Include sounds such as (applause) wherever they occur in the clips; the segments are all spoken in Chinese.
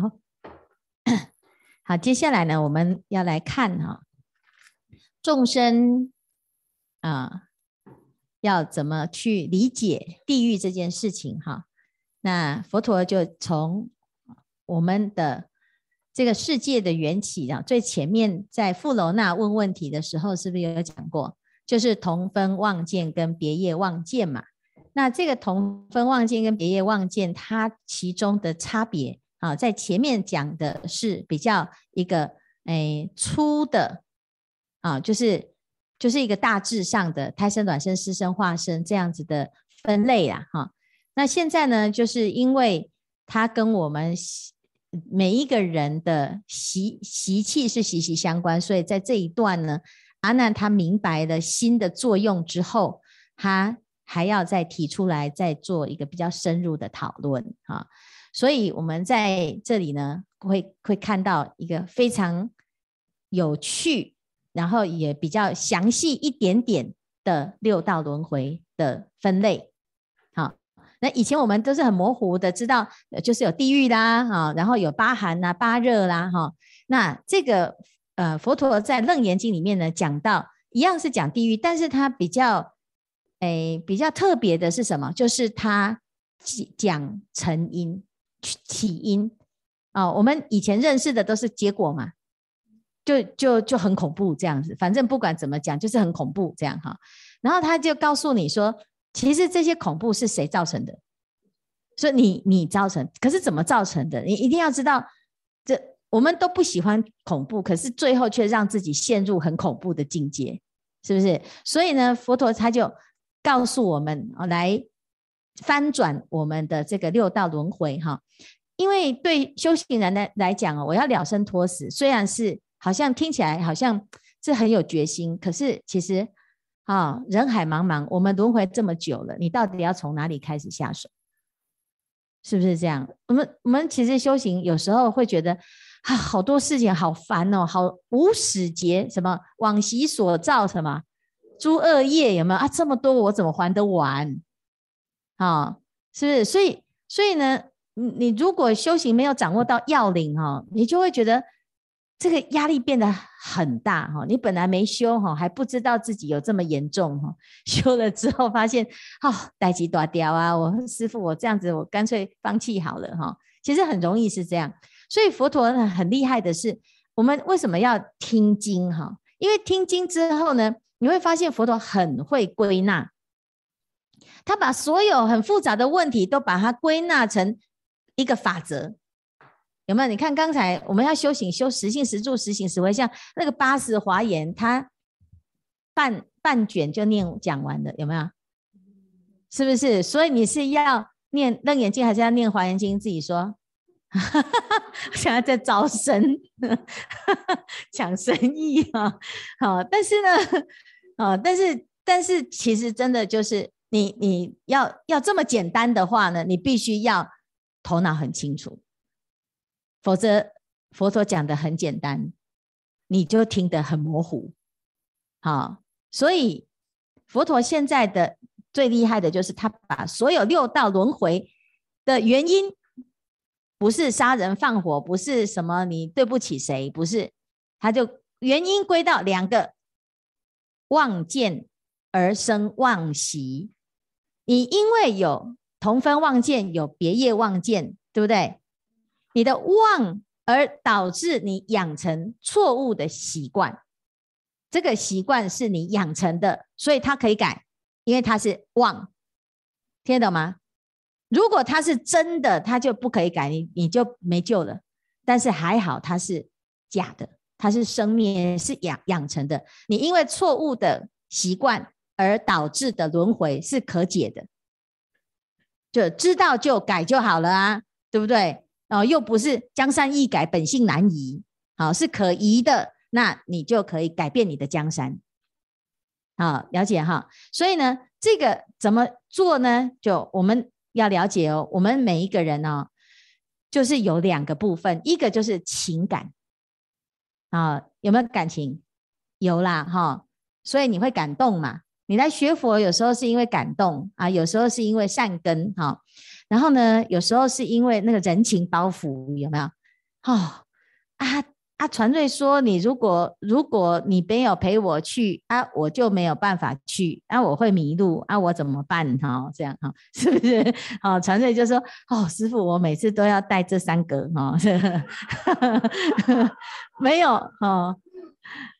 好，(coughs) 好，接下来呢，我们要来看哈，众生啊，要怎么去理解地狱这件事情哈？那佛陀就从我们的这个世界的缘起啊，最前面在富楼那问问题的时候，是不是有讲过？就是同分妄见跟别业妄见嘛。那这个同分妄见跟别业妄见，它其中的差别啊，在前面讲的是比较一个诶粗的啊，就是就是一个大致上的胎生、卵生、湿生、化生这样子的分类啊。哈。那现在呢，就是因为它跟我们每一个人的习习气是息息相关，所以在这一段呢，阿难他明白了心的作用之后，他。还要再提出来，再做一个比较深入的讨论啊！所以我们在这里呢，会会看到一个非常有趣，然后也比较详细一点点的六道轮回的分类。好，那以前我们都是很模糊的，知道就是有地狱啦，哈，然后有八寒呐、八热啦，哈。那这个呃，佛陀在《楞严经》里面呢，讲到一样是讲地狱，但是它比较。诶，比较特别的是什么？就是他讲成因起因哦。我们以前认识的都是结果嘛，就就就很恐怖这样子。反正不管怎么讲，就是很恐怖这样哈。然后他就告诉你说，其实这些恐怖是谁造成的？说你你造成，可是怎么造成的？你一定要知道，这我们都不喜欢恐怖，可是最后却让自己陷入很恐怖的境界，是不是？所以呢，佛陀他就。告诉我们啊，来翻转我们的这个六道轮回哈，因为对修行人来来讲哦，我要了生脱死，虽然是好像听起来好像是很有决心，可是其实啊，人海茫茫，我们轮回这么久了，你到底要从哪里开始下手？是不是这样？我们我们其实修行有时候会觉得啊，好多事情好烦哦，好无始劫什么往昔所造什么。诸恶业有没有啊？这么多我怎么还得完？啊、是不是？所以，所以呢，你你如果修行没有掌握到要领哈，你就会觉得这个压力变得很大哈。你本来没修哈，还不知道自己有这么严重哈。(laughs) 修了之后发现，哦，待机大条啊！我师父，我这样子，我干脆放弃好了哈。其实很容易是这样。所以佛陀呢很厉害的是，我们为什么要听经哈？因为听经之后呢，你会发现佛陀很会归纳，他把所有很复杂的问题都把它归纳成一个法则，有没有？你看刚才我们要修行，修十信十住十行十回向，那个八十华严，他半半卷就念讲完了，有没有？是不是？所以你是要念楞严经，还是要念华严经？自己说。(laughs) 现在在招生，(laughs) 抢生意啊！好，但是呢。(laughs) 啊、但是但是其实真的就是你你要要这么简单的话呢，你必须要头脑很清楚，否则佛陀讲的很简单，你就听得很模糊。好、所以佛陀现在的最厉害的就是他把所有六道轮回的原因，不是杀人放火，不是什么你对不起谁，不是，他就原因归到两个。妄见而生妄习，你因为有同分妄见，有别业妄见，对不对？你的妄而导致你养成错误的习惯，这个习惯是你养成的，所以它可以改，因为它是妄，听得懂吗？如果它是真的，它就不可以改，你你就没救了。但是还好，它是假的。它是生命，是养养成的。你因为错误的习惯而导致的轮回是可解的，就知道就改就好了啊，对不对？哦，又不是江山易改，本性难移，好，是可移的，那你就可以改变你的江山。好，了解哈。所以呢，这个怎么做呢？就我们要了解哦。我们每一个人呢，就是有两个部分，一个就是情感。啊，有没有感情？有啦，哈，所以你会感动嘛？你来学佛，有时候是因为感动啊，有时候是因为善根，哈，然后呢，有时候是因为那个人情包袱，有没有？哦啊啊！传瑞说，你如果如果你没有陪我去啊，我就没有办法去啊，我会迷路啊，我怎么办？哈、这样哈、(laughs) 是不是？哦，传瑞就说，哦，师父，我每次都要带这三个哈，(laughs) 没有哦。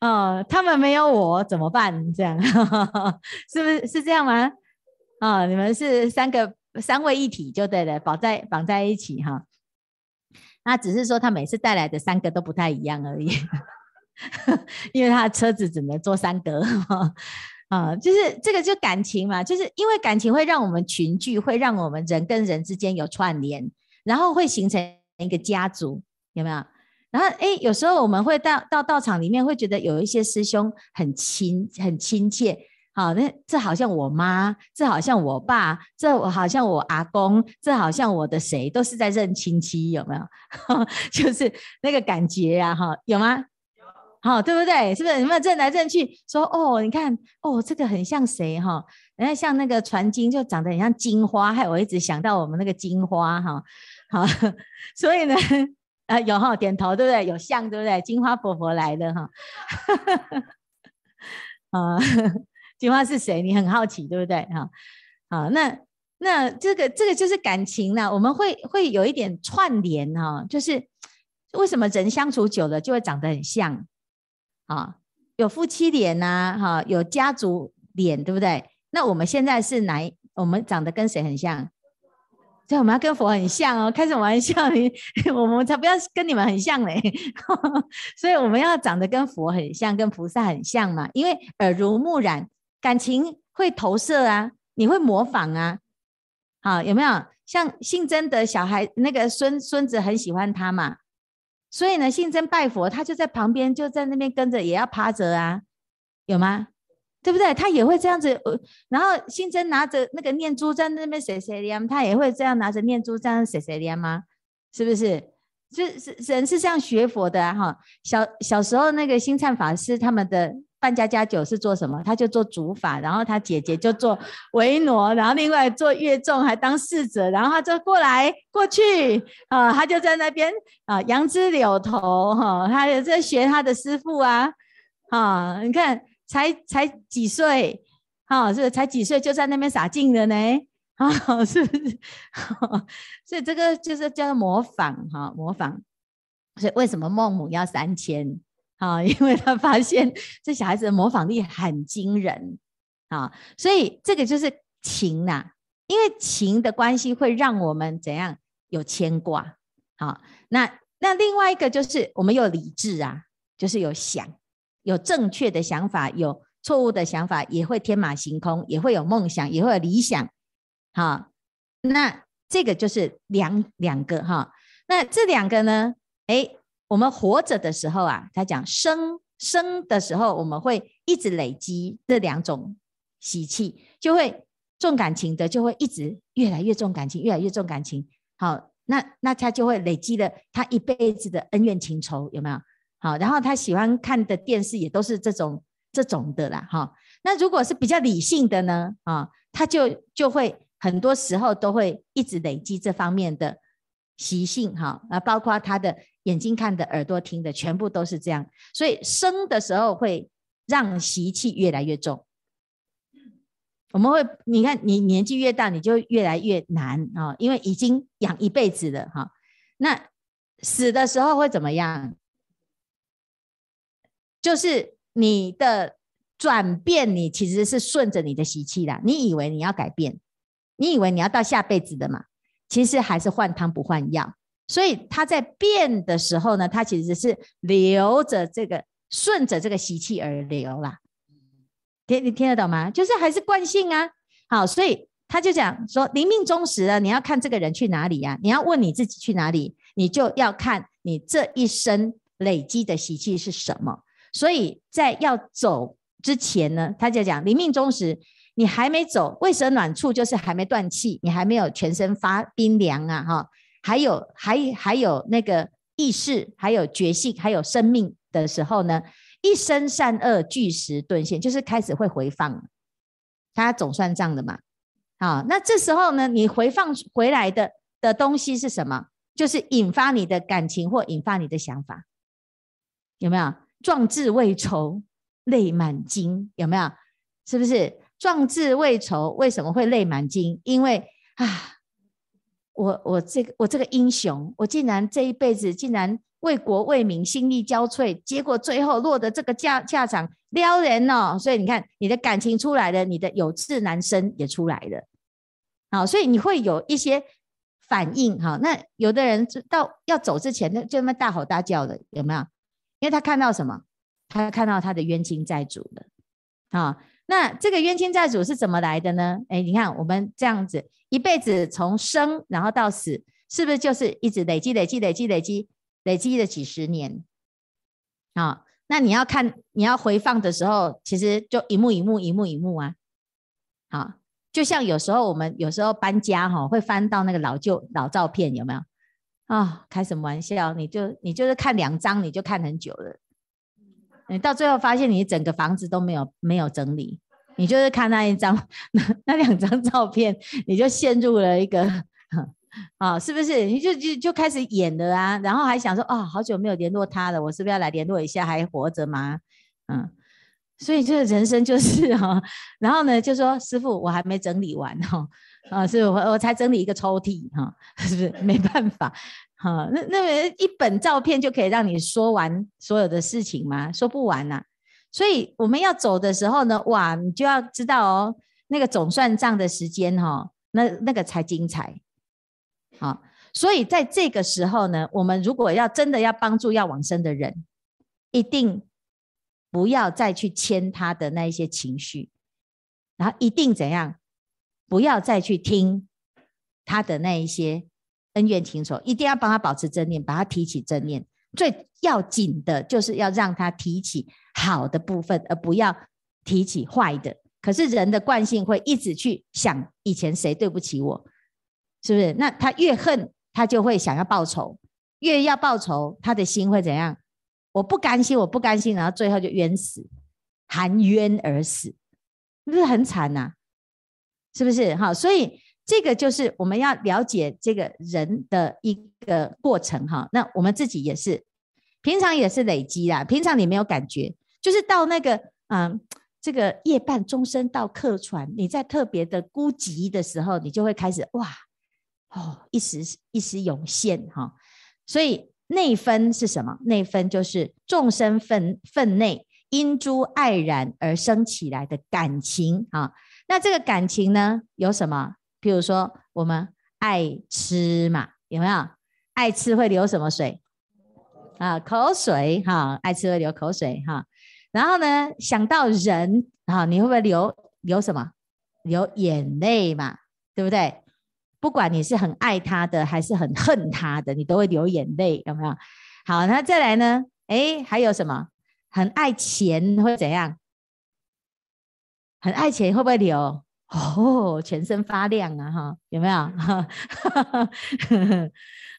哦，他们没有我怎么办？这样 (laughs) 是不是是这样吗？啊、哦，你们是三个三位一体就对了，绑在绑在一起哈。那只是说他每次带来的三个都不太一样而已，(laughs) 因为他车子只能坐三个啊。就是这个就感情嘛，就是因为感情会让我们群聚，会让我们人跟人之间有串联，然后会形成一个家族，有没有？然后，哎，有时候我们会到到道场里面，会觉得有一些师兄很亲，很亲切。好，那这好像我妈，这好像我爸，这好像我阿公，这好像我的谁，都是在认亲戚，有没有？(laughs) 就是那个感觉呀，哈，有吗？有。好，对不对？是不是？有没有认来认去？说哦，你看，哦，这个很像谁？哈，人家像那个传经，就长得很像金花，害我一直想到我们那个金花，哈，好，(laughs) 所以呢。啊，有哈，点头对不对？有像对不对？金花婆婆来的哈，(laughs) 啊，金花是谁？你很好奇对不对？哈，好，那那这个这个就是感情呢，我们会会有一点串联哈，就是为什么人相处久了就会长得很像啊？有夫妻脸呐，哈，有家族脸对不对？那我们现在是哪？我们长得跟谁很像？所以我们要跟佛很像哦，开什么玩笑？你 (laughs) 我们才不要跟你们很像嘞！(laughs) 所以我们要长得跟佛很像，跟菩萨很像嘛。因为耳濡目染，感情会投射啊，你会模仿啊。好，有没有像信真的小孩那个孙孙子很喜欢他嘛？所以呢，信真拜佛，他就在旁边，就在那边跟着，也要趴着啊，有吗？对不对？他也会这样子，呃，然后信真拿着那个念珠在那边写写念，他也会这样拿着念珠这样写写念吗？是不是？是是人是这样学佛的哈、小小时候那个星灿法师他们的扮家家酒是做什么？他就做主法，然后他姐姐就做维那，然后另外做乐众还当侍者，然后他就过来过去啊，他就在那边啊，杨枝柳头哈，他也在学他的师父啊，啊，你看。才才几岁，哈、哦，是才几岁就在那边撒净了呢，啊、哦，(laughs) 是不是？哦、(laughs) 所以这个就是叫模仿，哈、模仿。所以为什么孟母要三迁？啊、(laughs) 因为他发现这小孩子的模仿力很惊人，啊、所以这个就是情呐、因为情的关系会让我们怎样有牵挂，好、那那另外一个就是我们有理智啊，就是有想。有正确的想法，有错误的想法，也会天马行空，也会有梦想，也会有理想。好，那这个就是两两个哈。那这两个呢？诶，我们活着的时候啊，他讲生生的时候，我们会一直累积这两种习气，就会重感情的，就会一直越来越重感情，越来越重感情。好，那那他就会累积了他一辈子的恩怨情仇，有没有？好，然后他喜欢看的电视也都是这种这种的啦，哈。那如果是比较理性的呢，啊，他就就会很多时候都会一直累积这方面的习性，哈，啊，包括他的眼睛看的、耳朵听的，全部都是这样。所以生的时候会让习气越来越重。我们会，你看你年纪越大，你就越来越难啊，因为已经养一辈子了，哈。那死的时候会怎么样？就是你的转变，你其实是顺着你的习气的。你以为你要改变，你以为你要到下辈子的嘛？其实还是换汤不换药。所以他在变的时候呢，他其实是留着这个，顺着这个习气而流啦。听你听得懂吗？就是还是惯性啊。好，所以他就讲说，临命终时啊，你要看这个人去哪里呀？你要问你自己去哪里，你就要看你这一生累积的习气是什么。所以在要走之前呢，他就讲临命终时，你还没走，为什么暖处就是还没断气，你还没有全身发冰凉啊，哈，还有还还有那个意识，还有觉性，还有生命的时候呢，一生善恶俱时顿现，就是开始会回放，他总算账的嘛，好，那这时候呢，你回放回来的的东西是什么？就是引发你的感情或引发你的想法，有没有？壮志未酬，泪满襟，有没有？是不是？壮志未酬，为什么会泪满襟？因为啊，我我这个我这个英雄，我竟然这一辈子竟然为国为民心力交瘁，结果最后落得这个下下场，撩人哦。所以你看，你的感情出来了，你的有志男生也出来了，好，所以你会有一些反应哈。那有的人到要走之前，那就那么大吼大叫的，有没有？因为他看到什么？他看到他的冤亲债主了，啊。那这个冤亲债主是怎么来的呢？哎，你看我们这样子一辈子从生然后到死，是不是就是一直累积、累积、累积、累积、累积了几十年？啊，那你要看你要回放的时候，其实就一幕一幕、一幕一幕啊。好，就像有时候我们有时候搬家哈，会翻到那个老旧老照片，有没有？啊，开什么玩笑？你就你就是看两张，你就看很久了。你到最后发现你整个房子都没有没有整理，你就是看那一张那那两张照片，你就陷入了一个 (laughs) 啊，是不是？你就就就开始演了啊，然后还想说啊，好久没有联络他了，我是不是要来联络一下？还活着吗？嗯，所以这个人生就是哈，(laughs) 然后呢就说师傅，我还没整理完哈，啊，是我我才整理一个抽屉哈，是 (laughs) 不是？没办法。哈，那那么一本照片就可以让你说完所有的事情吗？说不完呐、所以我们要走的时候呢，哇，你就要知道哦，那个总算账的时间哈、哦，那那个才精彩。好，所以在这个时候呢，我们如果要真的要帮助要往生的人，一定不要再去牵他的那一些情绪，然后一定怎样，不要再去听他的那一些。恩怨情仇，一定要帮他保持正念，把他提起正念。最要紧的就是要让他提起好的部分，而不要提起坏的。可是人的惯性会一直去想以前谁对不起我，是不是？那他越恨，他就会想要报仇，越要报仇，他的心会怎样？我不甘心，我不甘心，然后最后就冤死，含冤而死，是不是很惨呐、啊？是不是？哈，所以。这个就是我们要了解这个人的一个过程哈。那我们自己也是，平常也是累积啦。平常你没有感觉，就是到那个嗯，这个夜半钟声到客船，你在特别的孤寂的时候，你就会开始哇哦，一时一时涌现哈。所以内分是什么？内分就是众生分分内因诸爱然而生起来的感情啊。那这个感情呢，有什么？譬如说，我们爱吃嘛，有没有？爱吃会流什么水？啊，口水哈，爱吃会流口水哈。然后呢，想到人啊，你会不会流流什么？流眼泪嘛，对不对？不管你是很爱他的，还是很恨他的，你都会流眼泪，有没有？好，那再来呢？哎，还有什么？很爱钱会怎样？很爱钱会不会流？哦，全身发亮啊，哈，有没有？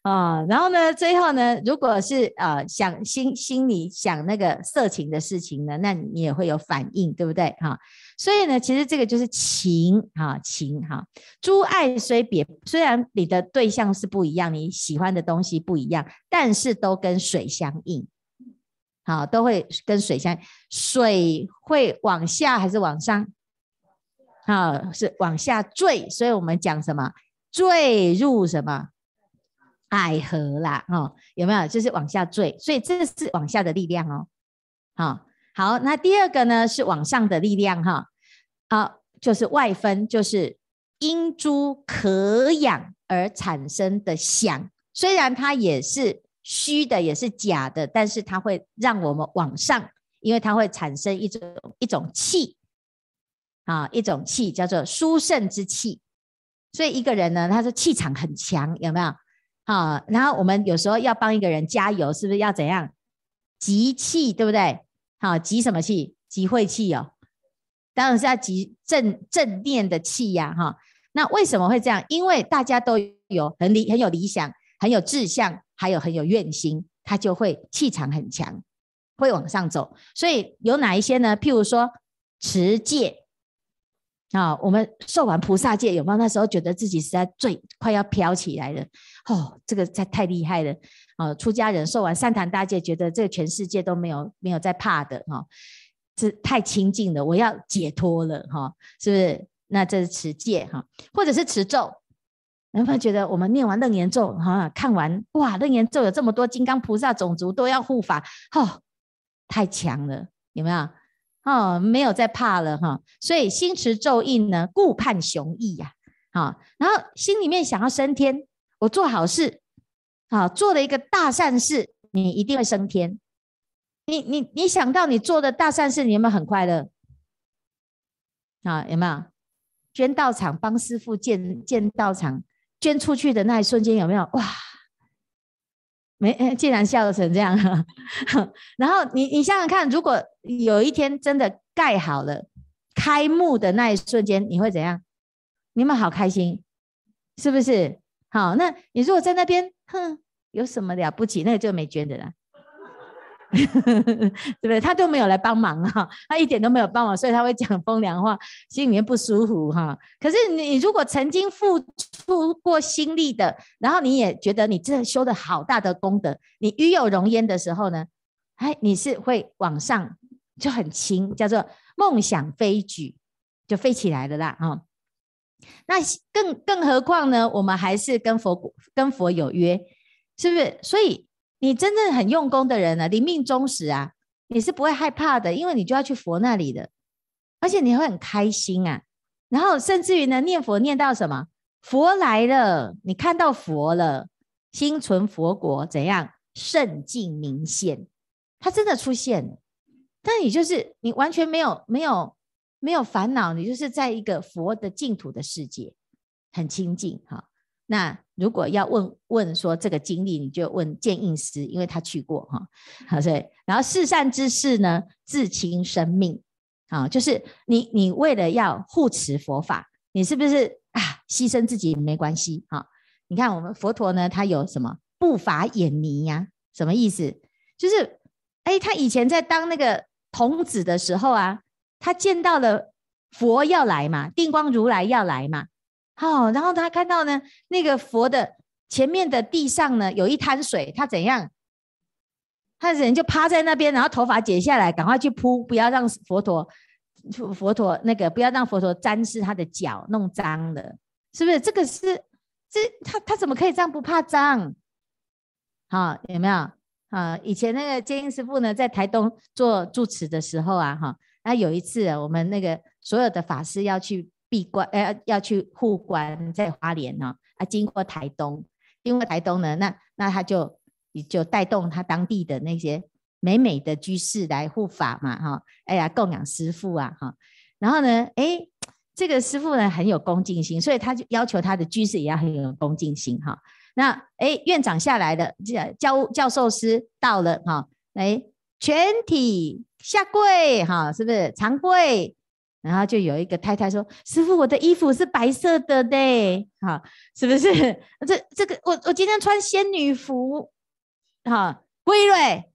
啊，(laughs) 然后呢，最后呢，如果是呃想心心里想那个色情的事情呢，那你也会有反应，对不对？哈，所以呢，其实这个就是情，哈，情，哈，诸爱虽别，虽然你的对象是不一样，你喜欢的东西不一样，但是都跟水相应，好，都会跟水相，水会往下还是往上？啊，是往下坠，所以我们讲什么？坠入什么？爱河啦，哦，有没有？就是往下坠，所以这是往下的力量哦。好，好，那第二个呢是往上的力量哈。好，就是外分，就是因诸可养而产生的想，虽然它也是虚的，也是假的，但是它会让我们往上，因为它会产生一种一种气。啊，一种气叫做殊胜之气，所以一个人呢，他的气场很强，有没有？啊，然后我们有时候要帮一个人加油，是不是要怎样？集气，对不对？好，集什么气？集晦气哦，当然是要集正正念的气呀，哈。那为什么会这样？因为大家都有很理很有理想，很有志向，还有很有愿心，他就会气场很强，会往上走。所以有哪一些呢？譬如说持戒。啊，我们受完菩萨戒有没有？那时候觉得自己实在最快要飘起来了。哦，这个太太厉害了。啊，出家人受完三坛大戒，觉得这个全世界都没有没有在怕的哈，这太清净了，我要解脱了哈，是不是？那这是持戒哈，或者是持咒。有没有？觉得我们念完楞严咒哈，看完哇，楞严咒有？这么多金刚菩萨种族都要护法，哦，太强了，有？没有？哦，没有？再怕了哈，所以心持咒印呢，顾盼雄毅呀，好，然后心里面想要升天，我做好事，好，做了一个大善事，你一定会升天。你你你想到你做的大善事，你有？没有？很快乐？啊，有？没有？捐道场帮师父建建道场，捐出去的那一瞬间有没有？哇！没，竟然笑成这样。(laughs) 然后你你想想看，如果有一天真的盖好了，开幕的那一瞬间，你会怎样？你们好开心，是不是？好，那你如果在那边，哼，有什么了不起？那个就没捐的了。(laughs) 对不对？他都没有来帮忙哈，他一点都没有帮忙，所以他会讲风凉话，心里面不舒服哈。可是你如果曾经付出过心力的，然后你也觉得你这修的好大的功德，你与有容焉的时候呢，哎，你是会往上就很轻，叫做梦想飞举，就飞起来了啦哈。那更更何况呢？我们还是跟佛跟佛有约，是不是？所以。你真正很用功的人呢、啊，临命终时啊，你是不会害怕的，因为你就要去佛那里的，而且你会很开心啊。然后甚至于呢，念佛念到什么？佛来了，你看到佛了，心存佛国，怎样？圣境明显，他真的出现了。但你就是你完全没有没有没有烦恼，你就是在一个佛的净土的世界，很清净哈。那如果要问问说这个经历，你就问见印师，因为他去过哈。好，所以然后四善之事呢，自轻生命啊，就是你你为了要护持佛法，你是不是啊牺牲自己没关系啊？你看我们佛陀呢，他有什么不法眼迷呀？什么意思？就是哎，他以前在当那个童子的时候啊，他见到了佛要来嘛，定光如来要来嘛。好、哦，然后他看到呢，那个佛的前面的地上呢，有一滩水，他怎样？他人就趴在那边，然后头发剪下来，赶快去铺，不要让佛陀，佛陀那个不要让佛陀沾湿他的脚，弄脏了，是不是？这个是这他他怎么可以这样不怕脏？好、有没有？啊、以前那个接应师傅呢，在台东做住持的时候啊，哈、那有一次我们那个所有的法师要去。闭关，呃，要去护关，在花莲呢，啊，经过台东，经过台东呢，那那他就就带动他当地的那些美美的居士来护法嘛，哈，哎呀，供养师父啊，哈，然后呢，哎，这个师父呢很有恭敬心，所以他就要求他的居士也要很有恭敬心，哈，那哎，院长下来了，教教授师到了，哈，哎，全体下跪，哈，是不是？长跪？然后就有一个太太说：“师父，我的衣服是白色的嘞，哈，是不是？(laughs) 这这个我我今天穿仙女服，哈，归瑞，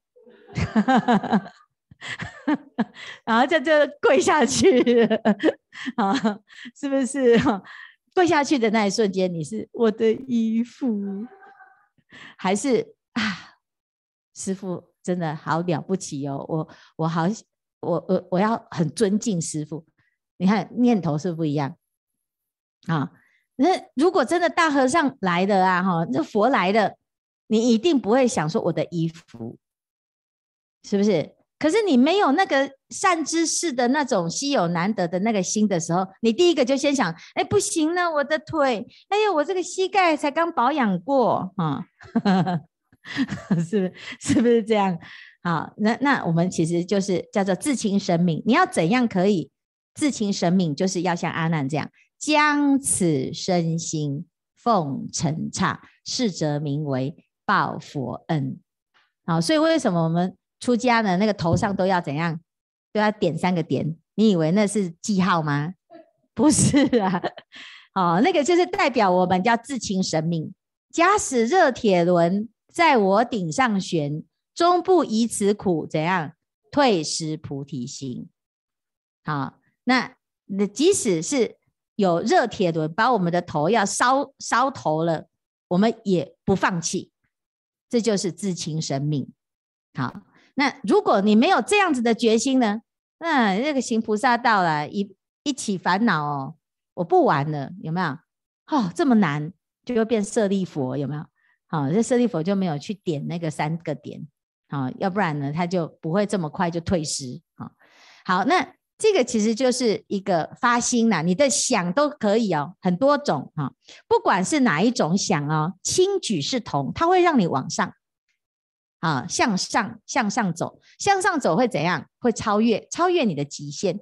(laughs) 然后就就跪下去，(laughs) 啊，是不是？跪下去的那一瞬间，你是我的衣服，还是啊？师父真的好了不起哦，我我好，我我我要很尊敬师父。”你看念头是不一样啊！那如果真的大和尚来的啊，哈，那佛来了，你一定不会想说我的衣服，是不是？可是你没有那个善知识的那种稀有难得的那个心的时候，你第一个就先想：哎，不行了，我的腿，哎呦，我这个膝盖才刚保养过啊，(laughs) 是不是？是不是这样？好，那那我们其实就是叫做自轻生命，你要怎样可以？自轻生命，就是要像阿难这样，将此身心奉尘刹，是则名为报佛恩。好，所以为什么我们出家呢？那个头上都要怎样？都要点三个点。你以为那是记号吗？(laughs) 不是啊。哦，那个就是代表我们叫自轻生命。假使热铁轮在我顶上悬，终不疑此苦，怎样？退失菩提心。好。那那即使是有热铁轮把我们的头要烧烧头了，我们也不放弃。这就是自轻生命。好，那如果你没有这样子的决心呢？那那个行菩萨道了，一一起烦恼哦，我不玩了，有没有？哦，这么难，就会变舍利佛，有没有？好，这舍利佛就没有去点那个三个点，好，要不然呢，他就不会这么快就退失。好，好，那这个其实就是一个发心呐，你的想都可以哦，很多种哈，不管是哪一种想哦，轻举是同，它会让你往上。啊，向上向上走，向上走会怎样？会超越超越你的极限。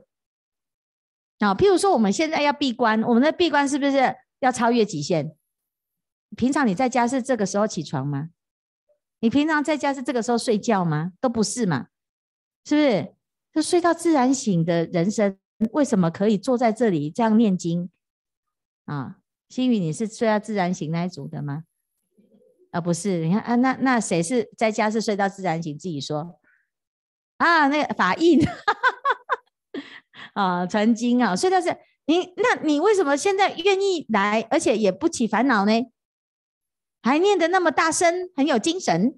啊，譬如说我们现在要闭关，我们的闭关是不是要超越极限？平常你在家是这个时候起床吗？你平常在家是这个时候睡觉吗？都不是嘛，是不是？就睡到自然醒的人生，为什么可以坐在这里这样念经？啊，星宇，你是睡到自然醒那一组的吗？啊，不是，你看啊，那那谁是在家是睡到自然醒？自己说啊，那个法印 (laughs) 啊，传经啊，睡到是，你那你为什么现在愿意来，而且也不起烦恼呢？还念得那么大声，很有精神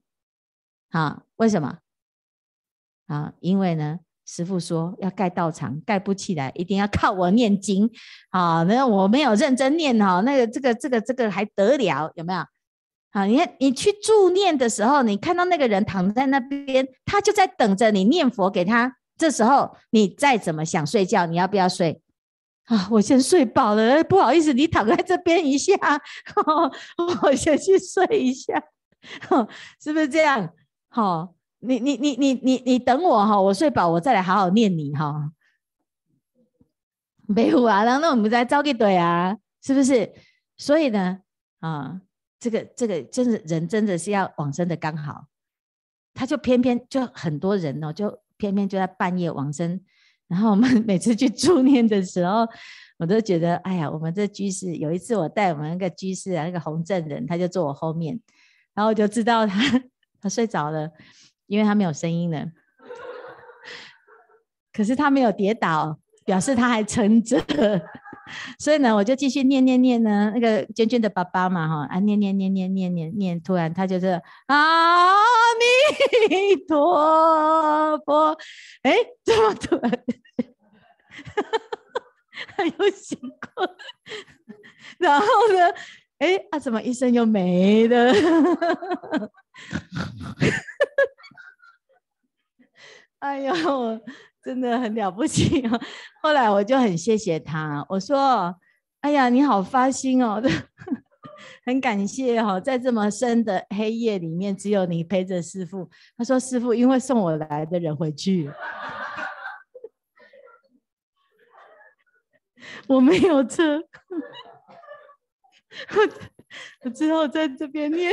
啊？为什么？啊，因为呢，师父说要盖道场，盖不起来，一定要靠我念经啊。那我没有认真念哈，那个这个这个这个还得了？有没有？啊，你看，你去助念的时候，你看到那个人躺在那边，他就在等着你念佛给他。这时候你再怎么想睡觉，你要不要睡？啊，我先睡饱了，不好意思，你躺在这边一下，(laughs) 我先去睡一下，(laughs) 是不是这样？好，你你你你你你等我哈，我睡饱，我再来好好念你哈。(laughs) 没有啊，然后我们再招个对啊，是不是？所以呢，啊。这个这个真的人真的是要往生的刚好，他就偏偏就很多人哦，就偏偏就在半夜往生。然后我们每次去助念的时候，我都觉得，哎呀，我们这居士有一次我带我们那个居士啊，那个洪正人，他就坐我后面，然后我就知道他 (laughs) 他睡着了，因为他没有声音了。可是他没有跌倒，表示他还撑着。(laughs) 所以呢，我就继续念念念呢。那个娟娟的爸爸嘛，哈啊，念念念念念念念，突然他就是阿弥陀佛，哎，怎么突然 (laughs) 他又醒过？然后呢，哎啊，怎么一声又没了？(laughs) 哎呦！真的很了不起哦！后来我就很谢谢他，我说：“哎呀，你好发心哦，(laughs) 很感谢哦，在这么深的黑夜里面，只有你陪着师傅。”他说：“师傅，因为送我来的人回去，我没有车，(laughs) 我只好在这边念。”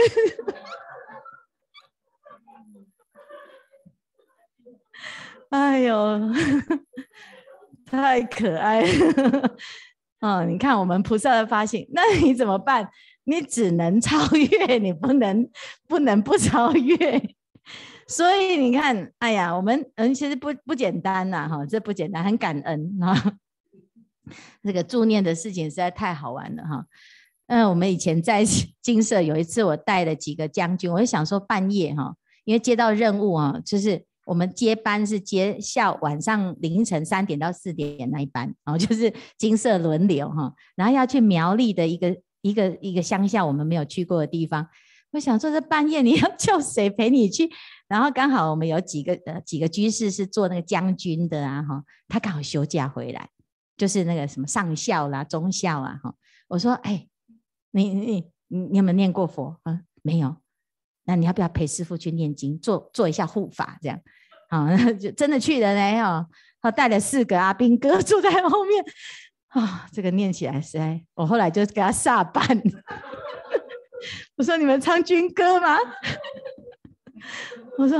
(laughs) 哎呦，(laughs) 太可爱了！(laughs) 哦，你看我们菩萨的发心，那你怎么办？你只能超越，你不能不能不超越。所以你看，哎呀，我们人其实不不简单呐，哈，这不简单，很感恩啊。这个助念的事情实在太好玩了哈。嗯，我们以前在金色有一次，我带了几个将军，我就想说半夜哈，因为接到任务啊，就是。我们接班是接下晚上凌晨三点到四点那一班，然后就是金色轮流哈，然后要去苗栗的一个一个一个乡下我们没有去过的地方。我想说这半夜你要 (laughs) 叫谁陪你去？然后刚好我们有几个呃几个居士是做那个将军的啊哈，他刚好休假回来，就是那个什么上校啦、中校啊哈。我说哎，你你你你有没有念过佛啊？没有。那你要不要陪师父去念经，做做一下护法，这样，好，(laughs) 就真的去了呢，哦，他带了四个阿兵哥 (laughs) 住在后面，啊、哦，这个念起来实在，我后来就给他下班。(laughs) 我说你们唱军歌吗？我说，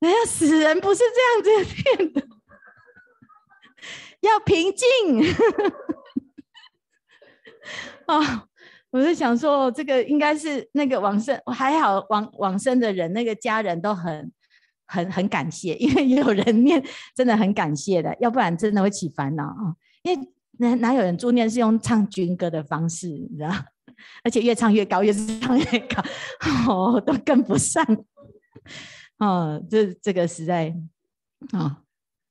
哎呀，死人不是这样子念的，要平静。啊、哦。我是想说，这个应该是那个往生，还好往往生的人，那个家人都很很很感谢，因为也有人念，真的很感谢的，要不然真的会起烦恼啊。因为哪哪有人助念是用唱军歌的方式，你知道？(laughs) 而且越唱越高，越唱越高，哦，都跟不上。哦，这这个实在哦，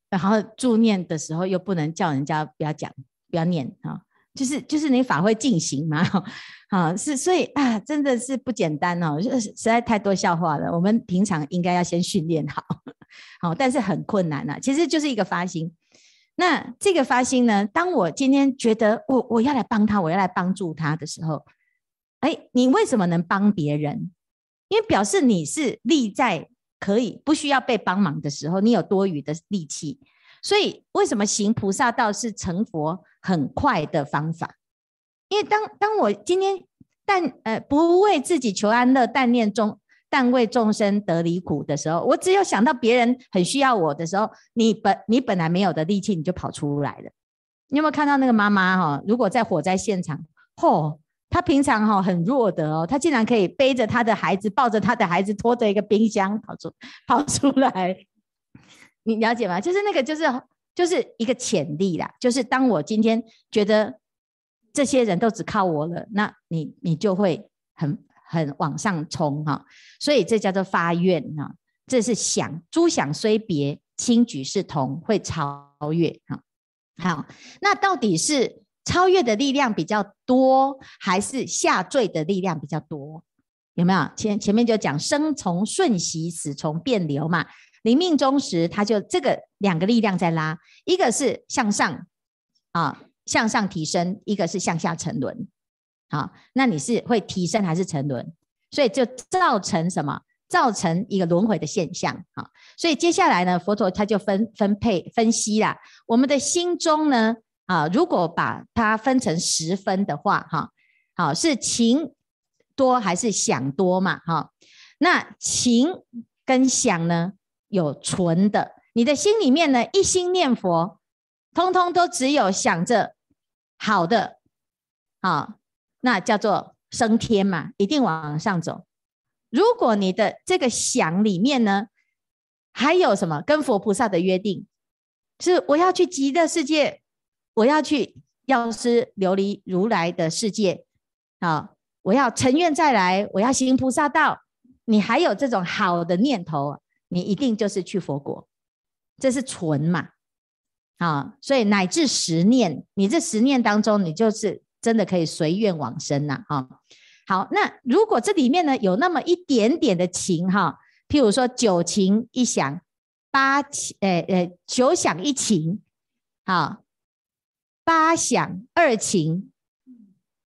然后助念的时候又不能叫人家不要讲，不要念啊。就是就是你法会进行嘛，啊是所以啊真的是不简单哦，实在太多笑话了。我们平常应该要先训练好，好，但是很困难呐。其实就是一个发心。那这个发心呢，当我今天觉得我我要来帮他，我要来帮助他的时候，哎，你为什么能帮别人？因为表示你是立在可以不需要被帮忙的时候，你有多余的力气。所以为什么行菩萨道是成佛很快的方法？因为当当我今天但呃不为自己求安乐，但念众但为众生得离苦的时候，我只有想到别人很需要我的时候，你本你本来没有的力气，你就跑出来了。你有没有看到那个妈妈哈？如果在火灾现场，嚯，她平常哈很弱的哦，她竟然可以背着她的孩子，抱着她的孩子，拖着一个冰箱跑出跑出来。你了解吗？就是那个，就是就是一个潜力啦。就是当我今天觉得这些人都只靠我了，那你你就会很很往上冲哈。所以这叫做发愿哈。这是想，诸想虽别，轻举是同，会超越哈。好，那到底是超越的力量比较多，还是下坠的力量比较多？有没有？前前面就讲生从瞬息，死从变流嘛。临命终时，他就这个两个力量在拉，一个是向上啊，向上提升；一个是向下沉沦。好，那你是会提升还是沉沦？所以就造成什么？造成一个轮回的现象。啊，所以接下来呢，佛陀他就分分配分析啦。我们的心中呢，啊，如果把它分成十分的话，哈，好，是情多还是想多嘛？哈，那情跟想呢？有纯的，你的心里面呢，一心念佛，通通都只有想着好的，好，那叫做升天嘛，一定往上走。如果你的这个想里面呢，还有什么跟佛菩萨的约定，是我要去极乐世界，我要去药师琉璃如来的世界，啊，我要成愿再来，我要行菩萨道，你还有这种好的念头。你一定就是去佛国，这是纯嘛？啊，所以乃至十念，你这十念当中，你就是真的可以随愿往生呐！啊，好，那如果这里面呢有那么一点点的情哈，譬如说九情一想，八情，诶诶，九想一情，好，八想二情，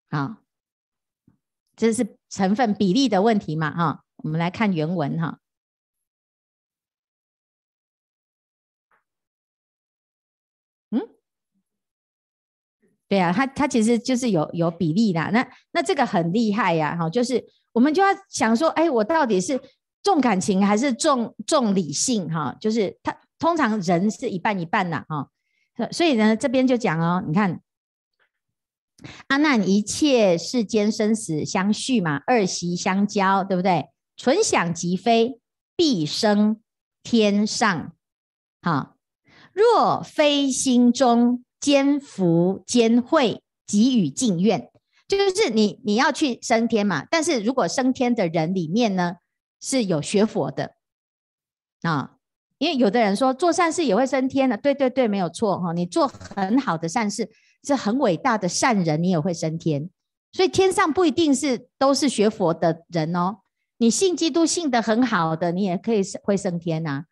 好，这是成分比例的问题嘛？哈，我们来看原文哈。对啊，他他其实就是有有比例的，那那这个很厉害呀，哈，就是我们就要想说，哎，我到底是重感情还是重重理性？哈，就是他通常人是一半一半呐，哈，所以呢，这边就讲哦，你看，阿难一切世间生死相续嘛，二息相交，对不对？存想即非，必生天上，好，若非心中。兼福兼慧，给予净愿，就是你你要去升天嘛。但是如果升天的人里面呢，是有学佛的啊，因为有的人说做善事也会升天的，对对对，没有错哈。你做很好的善事，是很伟大的善人，你也会升天。所以天上不一定是都是学佛的人哦，你信基督信得很好的，你也可以会升天呐。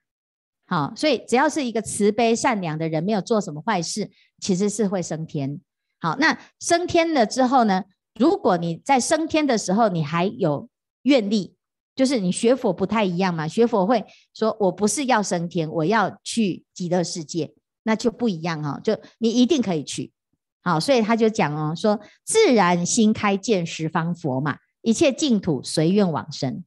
好，所以只要是一个慈悲善良的人，没有做什么坏事。其实是会升天，好，那升天了之后呢？如果你在升天的时候，你还有愿力，就是你学佛不太一样嘛。学佛会说，我不是要升天，我要去极乐世界，那就不一样哈。就你一定可以去，好，所以他就讲哦，说自然心开见十方佛嘛，一切净土随愿往生。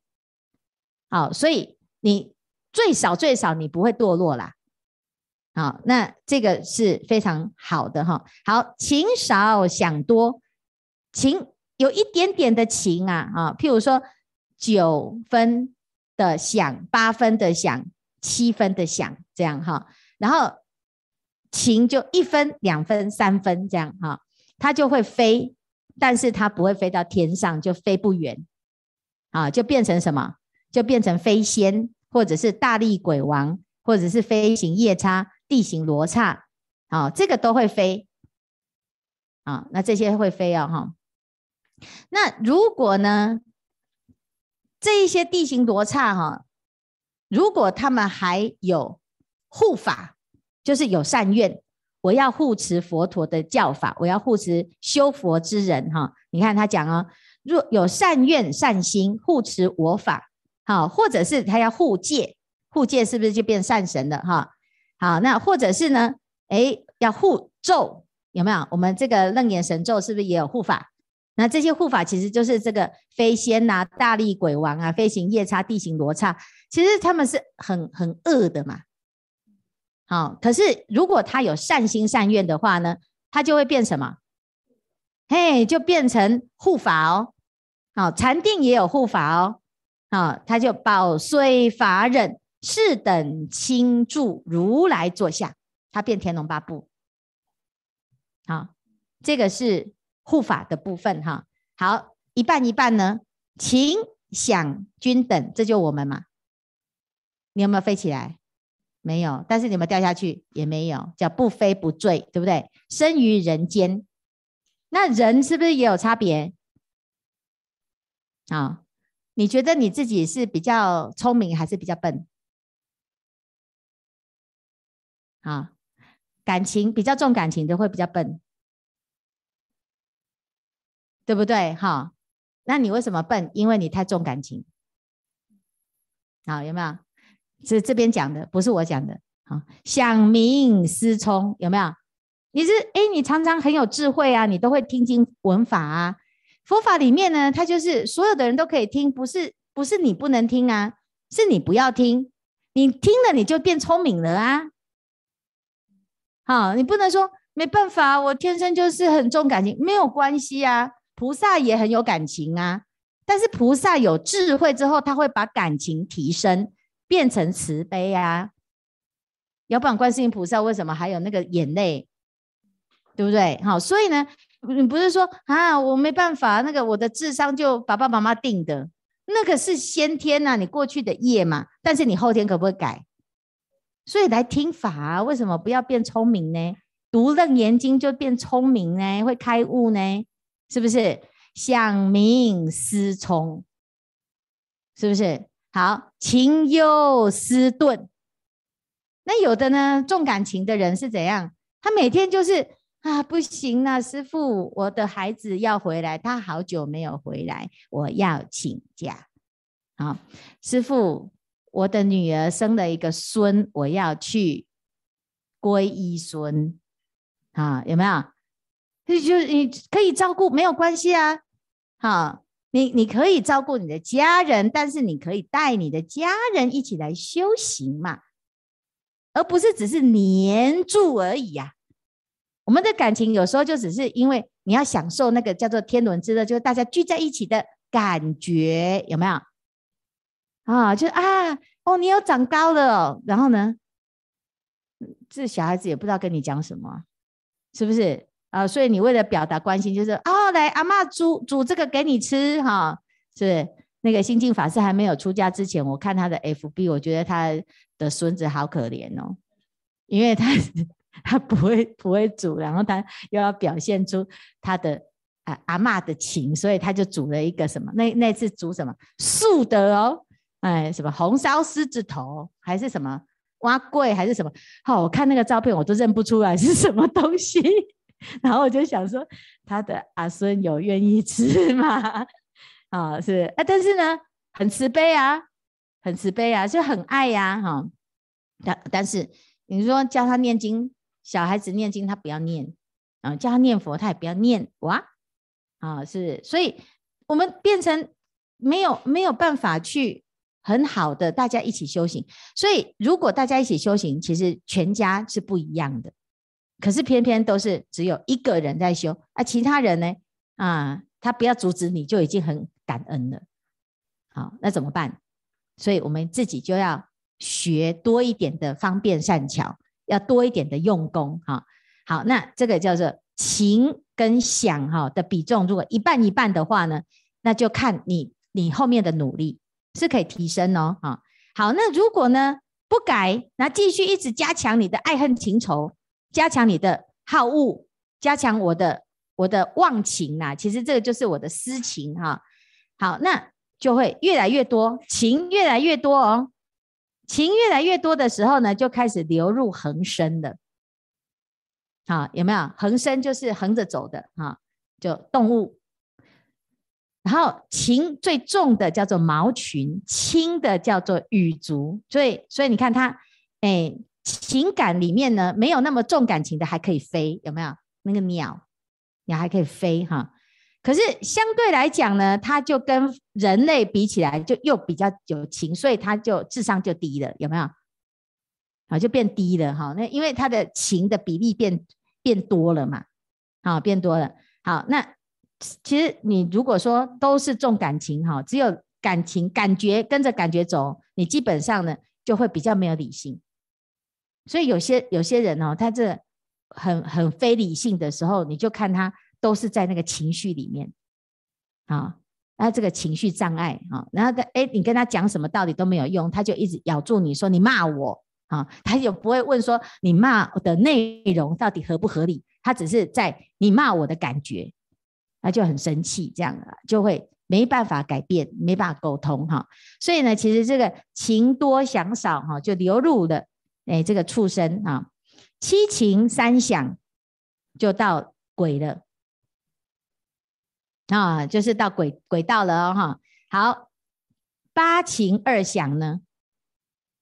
好，所以你最少最少你不会堕落啦。好，那这个是非常好的哈。好，情少想多，情有一点点的情啊啊，譬如说九分的想，八分的想，七分的想，这样哈。然后情就一分、两分、三分这样哈，它就会飞，但是它不会飞到天上，就飞不远啊，就变成什么？就变成飞仙，或者是大力鬼王，或者是飞行夜叉、地行罗刹，啊，这个都会飞啊。那这些会飞哦，哈。那如果呢，这一些地行罗刹哈，如果他们还有护法，就是有善愿，我要护持佛陀的教法，我要护持修佛之人哈。你看他讲哦，若有善愿善心护持我法，好，或者是他要护戒，护戒是不是就变善神了哈？好，那或者是呢，诶，要护咒，有没有？我们这个楞严神咒是不是也有护法？那这些护法其实就是这个飞仙呐、大力鬼王啊、飞行夜叉、地行罗刹，其实他们是很很恶的嘛。好，可是如果他有善心善愿的话呢，他就会变什么？嘿，就变成护法哦。好，禅定也有护法哦。啊，他就保随法忍，是等亲住如来座下，他变天龙八部。好，这个是。护法的部分哈，好，一半一半呢，情想均等，这就我们嘛。你有没有飞起来？没有，但是你有没有掉下去？也没有，叫不飞不坠，对不对？生于人间，那人是不是也有差别？啊，你觉得你自己是比较聪明还是比较笨？啊，感情比较重感情的会比较笨。对不对？哈，那你为什么笨？因为你太重感情。好，有没有？是这边讲的，不是我讲的。好，想明思聪，有没有？你是哎，你常常很有智慧啊，你都会听经闻法啊。佛法里面呢，它就是所有的人都可以听，不是不是你不能听啊，是你不要听。你听了你就变聪明了啊。好，你不能说没办法，我天生就是很重感情，没有关系啊。菩萨也很有感情啊，但是菩萨有智慧之后，他会把感情提升，变成慈悲啊。要不然观世音菩萨为什么还有那个眼泪？对不对？好，所以呢，你不是说啊，我没办法，那个我的智商就爸爸妈妈定的，那个是先天呐、啊，你过去的业嘛。但是你后天可不可以改？所以来听法啊，为什么不要变聪明呢？读楞严经就变聪明呢，会开悟呢？是不是想明思聪？是不是好情忧思顿？那有的呢，重感情的人是怎样？他每天就是啊，不行啊，师傅，我的孩子要回来，他好久没有回来，我要请假。好，师傅，我的女儿生了一个孙，我要去皈依孙。啊，有没有？就你可以照顾，没有关系啊。好，你你可以照顾你的家人，但是你可以带你的家人一起来修行嘛，而不是只是黏住而已呀、啊。我们的感情有时候就只是因为你要享受那个叫做天伦之乐，就是大家聚在一起的感觉，有没有？啊，就啊，哦，你有长高了，然后呢，这小孩子也不知道跟你讲什么，是不是？啊，所以你为了表达关心，就是哦，来阿嬷煮煮这个给你吃哈，是？那个心净法师还没有出家之前，我看他的 FB，我觉得他的孙子好可怜哦，因为他 (laughs) 他不会不会煮，然后他又要表现出他的啊阿嬷的情，所以他就煮了一个什么？那那次煮什么素的哦？哎，什么红烧狮子头还是什么碗粿还是什么？好，我看那个照片我都认不出来是什么东西。然后我就想说，他的阿孙有愿意吃吗？(laughs) 啊，是啊，但是呢，很慈悲啊，很慈悲啊，就很爱呀，哈。但但是你说教他念经，小孩子念经他不要念啊，叫他念佛他也不要念哇，啊，是，所以我们变成没有没有办法去很好的大家一起修行。所以如果大家一起修行，其实全家是不一样的。可是偏偏都是只有一个人在修啊，其他人呢？啊，他不要阻止你就已经很感恩了。好，那怎么办？所以我们自己就要学多一点的方便善巧，要多一点的用功哈。好，那这个叫做情跟想哈的比重，如果一半一半的话呢，那就看你你后面的努力是可以提升哦。哈，好，那如果呢不改，那继续一直加强你的爱恨情仇，加强你的好恶，加强我的我的忘情啊，其实这个就是我的私情哈。好，那就会越来越多，情越来越多哦。情越来越多的时候呢，就开始流入横生的。好，有没有？横生就是横着走的哈，就动物。然后情最重的叫做毛群，轻的叫做羽足。所以，所以你看它，哎，情感里面呢，没有那么重感情的还可以飞，有没有？那个鸟，鸟还可以飞哈。可是相对来讲呢，它就跟人类比起来，就又比较有情，所以它就智商就低了，有没有？好，就变低了哈。那因为它的情的比例变变多了嘛，好，变多了。好，那其实你如果说都是重感情哈，只有感情感觉跟着感觉走，你基本上呢就会比较没有理性。所以有些有些人哦，他这很很非理性的时候，你就看他。都是在那个情绪里面，啊，那这个情绪障碍啊，然后他哎，你跟他讲什么道理都没有用，他就一直咬住你说你骂我。啊，他就不会问说你骂的内容到底合不合理，他只是在你骂我的感觉，他就很生气，这样啊就会没办法改变，没办法沟通哈，所以呢，其实这个情多想少哈，就流入了哎这个畜生啊，七情三想就到鬼了。啊，就是到轨轨道了哈、好，八情二想呢？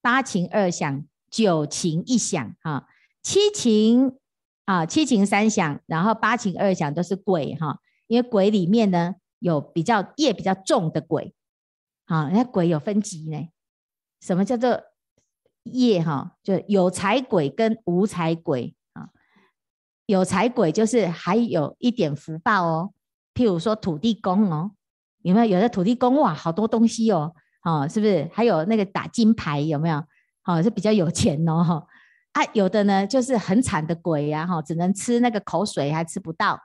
八情二想，九情一想哈。七情啊，七情三想，然后八情二想都是鬼哈。因为鬼里面呢有比较业比较重的鬼，啊，人家鬼有分级呢。什么叫做业哈？就有财鬼跟无财鬼啊。有财鬼就是还有一点福报哦。譬如说土地公哦，有没有？有的土地公哇，好多东西哦，哦，是不是？还有那个打金牌有没有？哦，是比较有钱哦，啊，有的呢就是很惨的鬼呀，哈，只能吃那个口水还吃不到，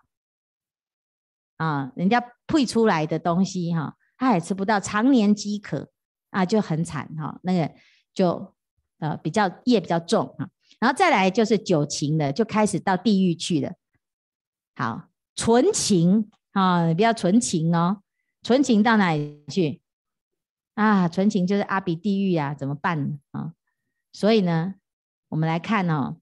啊，人家配出来的东西哈，他也吃不到，常年饥渴啊，就很惨哈，那个就呃比较业比较重啊，然后再来就是九情的，就开始到地狱去了，好，纯情。啊，比较纯情哦，纯情到哪里去啊？纯情就是阿鼻地狱啊，怎么办啊？所以呢，我们来看哦，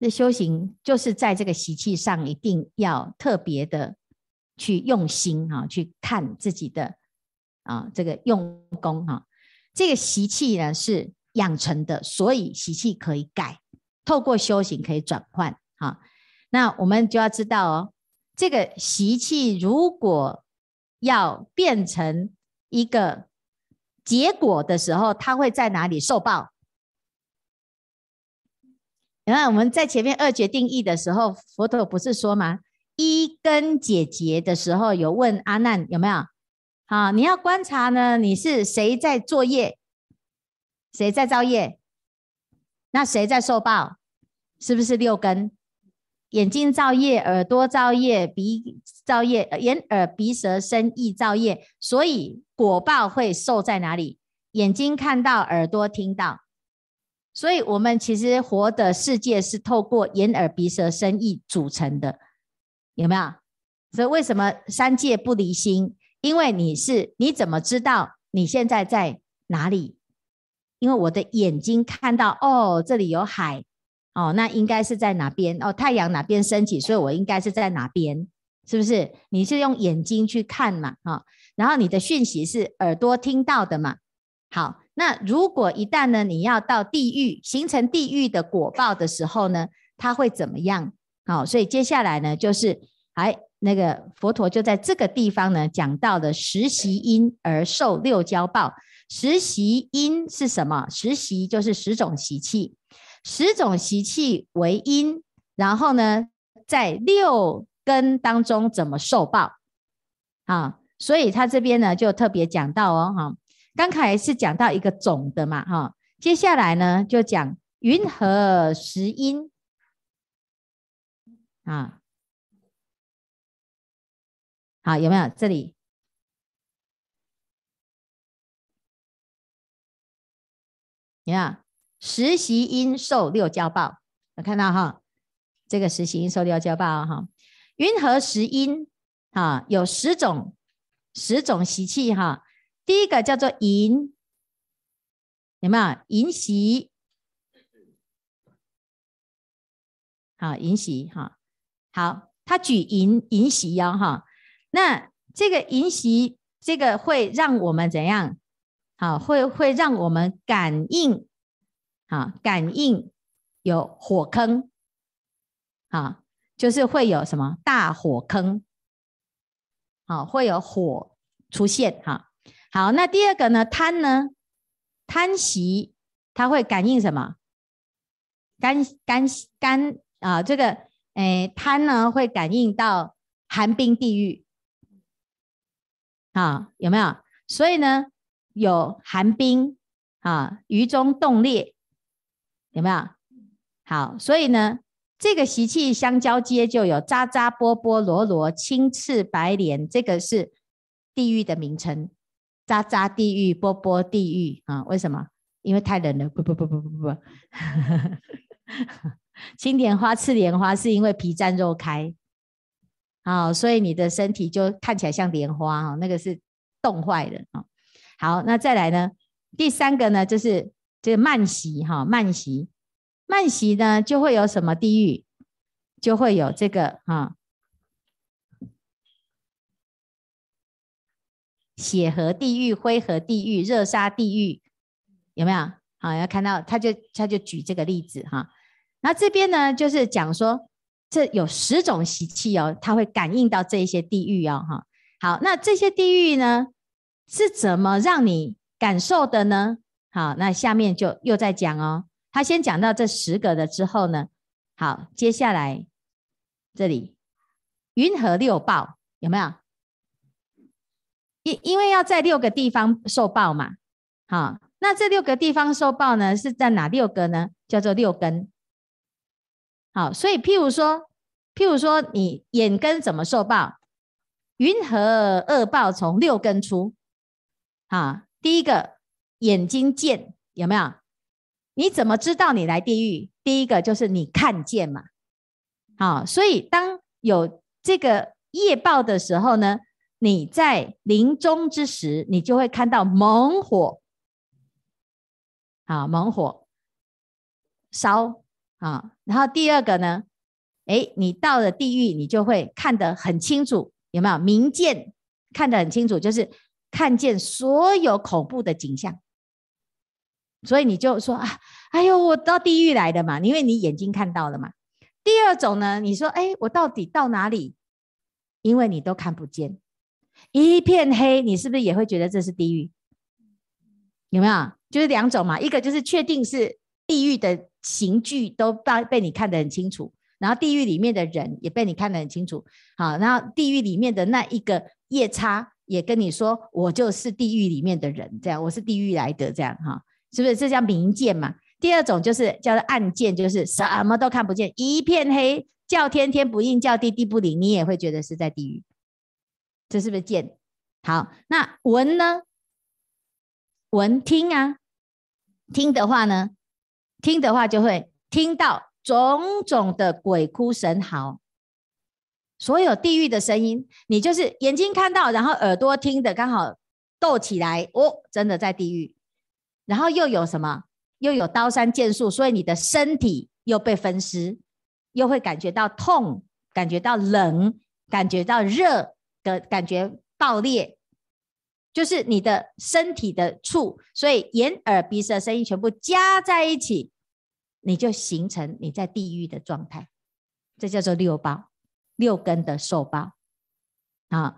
这修行就是在这个习气上，一定要特别的去用心哈，去看自己的啊这个用功哈。这个习气呢是养成的，所以习气可以改，透过修行可以转换哈。那我们就要知道哦。这个习气如果要变成一个结果的时候，它会在哪里受报？然后我们在前面二决定义的时候，佛陀不是说吗？一根解结的时候有问阿难有没有？好，你要观察呢，你是谁在作业？谁在造业？那谁在受报？是不是六根？眼睛造业，耳朵造业，鼻造业，眼耳鼻舌身意造业，所以果报会受在哪里？眼睛看到，耳朵听到，所以我们其实活的世界是透过眼耳鼻舌身意组成的，有没有？所以为什么三界不离心？因为你是，你怎么知道你现在在哪里？因为我的眼睛看到，哦，这里有海。哦，那应该是在哪边？哦，太阳哪边升起，所以我应该是在哪边？是不是？你是用眼睛去看嘛？哈、哦，然后你的讯息是耳朵听到的嘛？好，那如果一旦呢，你要到地狱，形成地狱的果报的时候呢，它会怎么样？好、哦，所以接下来呢，就是哎，那个佛陀就在这个地方呢，讲到了十习因而受六交报。十习因是什么？十习就是十种习气。十种习气为因，然后呢，在六根当中怎么受报？啊，所以他这边呢就特别讲到哦，哈，刚才是讲到一个总的嘛，哈，接下来呢就讲云何实因？啊，好，有没有这里？你看，实习因受六交报，有看到哈？这个实习因受六交报哈。云何十因？啊，有十种，十种习气哈。第一个叫做淫，有没有淫习？好，淫习哈。好，他举淫淫习哦哈。那这个淫习，这个会让我们怎样？好，会会让我们感应，啊，感应有火坑，啊，就是会有什么大火坑，好，会有火出现，哈，好，那第二个呢？贪呢？贪习，它会感应什么？干干干啊，这个诶，贪呢会感应到寒冰地狱，啊，有没有？所以呢？有寒冰啊，鱼中冻裂，有没有？好，所以呢，这个习气相交接，就有渣渣波波罗罗青赤白莲，这个是地狱的名称。渣渣地狱，波波地狱啊？为什么？因为太冷了。不不不不不不，(laughs) 青莲花、赤莲花是因为皮绽肉开，好，所以你的身体就看起来像莲花啊，那个是冻坏的啊。好，那再来呢？第三个呢，就是这个慢习哈，慢习，慢习呢就会有什么地狱？就会有这个哈，血河地狱、灰河地狱、热沙地狱，有没有？好，要看到他就他就举这个例子哈。那这边呢，就是讲说这有十种习气哦，它会感应到这一些地狱哦哈。好，那这些地狱呢？是怎么让你感受的呢？好，那下面就又在讲哦。他先讲到这十个的之后呢，好，接下来这里云何六报有没有？因因为要在六个地方受报嘛。好，那这六个地方受报呢，是在哪六个呢？叫做六根。好，所以譬如说，譬如说你眼根怎么受报？云何恶报从六根出？啊，第一个眼睛见有没有？你怎么知道你来地狱？第一个就是你看见嘛。好，所以当有这个业报的时候呢，你在临终之时，你就会看到猛火。啊，猛火烧啊。然后第二个呢，诶，你到了地狱，你就会看得很清楚，有没有？明见看得很清楚，就是。看见所有恐怖的景象，所以你就说啊，哎呦，我到地狱来的嘛，因为你眼睛看到了嘛。第二种呢，你说，哎，我到底到哪里？因为你都看不见，一片黑，你是不是也会觉得这是地狱？有没有？就是两种嘛，一个就是确定是地狱的刑具都被被你看得很清楚，然后地狱里面的人也被你看得很清楚，好，然后地狱里面的那一个夜叉。也跟你说，我就是地狱里面的人，这样我是地狱来的，这样哈，是不是？这叫明见嘛。第二种就是叫做暗见，就是什么都看不见，一片黑，叫天天不应，叫地地不灵，你也会觉得是在地狱。这是不是见？好，那闻呢？闻听啊，听的话呢？听的话就会听到种种的鬼哭神嚎。所有地狱的声音，你就是眼睛看到，然后耳朵听的刚好斗起来，哦，真的在地狱。然后又有什么？又有刀山剑树，所以你的身体又被分尸，又会感觉到痛，感觉到冷，感觉到热的感觉爆裂，就是你的身体的触，所以眼耳鼻舌声音全部加在一起，你就形成你在地狱的状态，这叫做六报。六根的受报啊，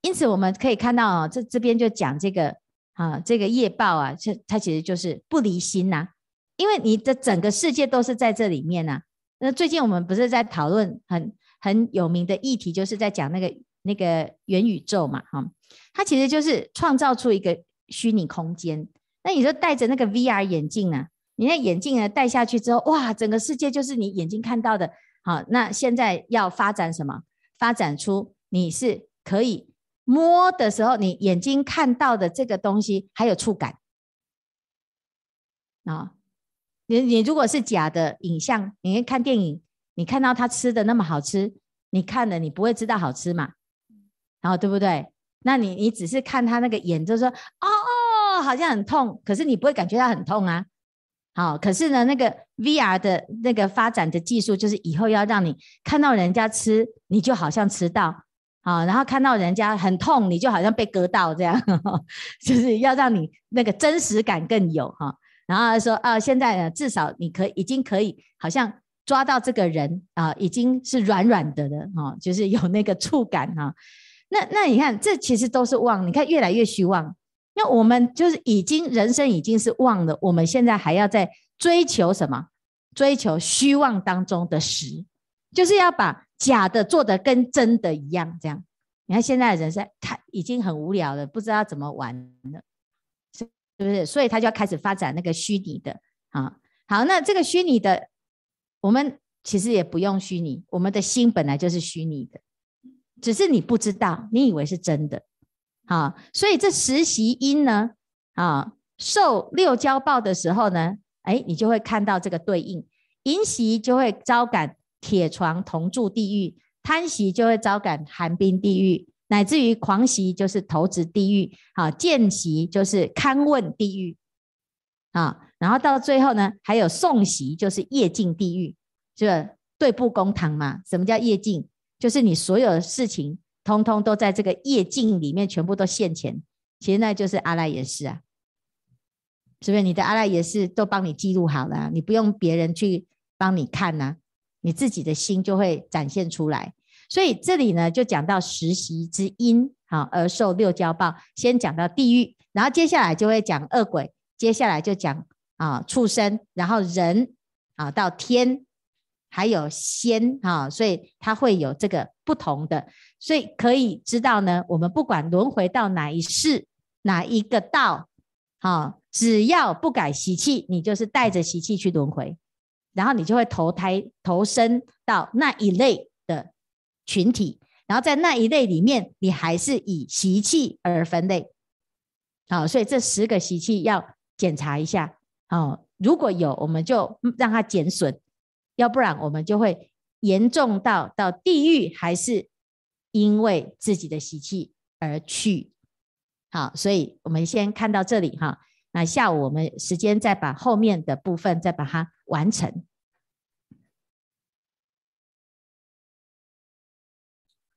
因此我们可以看到啊，这这边就讲这个啊，这个业报啊，这它其实就是不离心呐，因为你的整个世界都是在这里面呐。那最近我们不是在讨论很很有名的议题，就是在讲那个那个元宇宙嘛，哈，它其实就是创造出一个虚拟空间。那你说戴着那个 VR 眼镜呢，你那眼镜呢戴下去之后，哇，整个世界就是你眼睛看到的。好，那现在要发展什么？发展出你是可以摸的时候，你眼睛看到的这个东西还有触感啊。你你如果是假的影像，你看电影，你看到他吃的那么好吃，你看了你不会知道好吃嘛？然后对不对？那你你只是看他那个眼，就说哦哦，好像很痛，可是你不会感觉到很痛啊。好，可是呢，那个 VR 的那个发展的技术，就是以后要让你看到人家吃，你就好像吃到，啊，然后看到人家很痛，你就好像被割到这样，呵 (laughs) 呵就是要让你那个真实感更有哈。然后说啊，现在呢，至少你可以已经可以好像抓到这个人啊，已经是软软的了哈，就是有那个触感哈。那那你看，这其实都是妄，你看越来越虚妄。那我们就是已经人生已经是妄了，我们现在还要在追求什么？追求虚妄当中的实，就是要把假的做得跟真的一样。这样，你看现在的人是他已经很无聊了，不知道怎么玩了，是不是？所以他就要开始发展那个虚拟的啊。好，那这个虚拟的，我们其实也不用虚拟，我们的心本来就是虚拟的。只是你不知道，你以为是真的，啊，所以这十习因呢，啊，受六交报的时候呢，哎，你就会看到这个对应，淫习就会招感铁床铜柱地狱，贪习就会招感寒冰地狱，乃至于狂习就是投掷地狱，啊，见习就是勘问地狱，啊，然后到最后呢，还有送习就是夜尽地狱，这对簿公堂嘛，什么叫夜尽？就是你所有的事情，通通都在这个业镜里面，全部都现前。其实那就是阿赖耶识啊，是不是？你的阿赖耶识都帮你记录好了，你不用别人去帮你看呐，你自己的心就会展现出来。所以这里呢，就讲到十习之因，好，而受六交报。先讲到地狱，然后接下来就会讲恶鬼，接下来就讲啊畜生，然后人啊到天。还有仙哈，所以它会有这个不同的，所以可以知道呢，我们不管轮回到哪一世、哪一个道，啊，只要不改习气，你就是带着习气去轮回，然后你就会投胎投生到那一类的群体，然后在那一类里面，你还是以习气而分类，好，所以这十个习气要检查一下，哦，如果有，我们就让它减损。要不然我们就会严重到到地狱，还是因为自己的习气而去。好，所以我们先看到这里哈。那下午我们时间再把后面的部分再把它完成。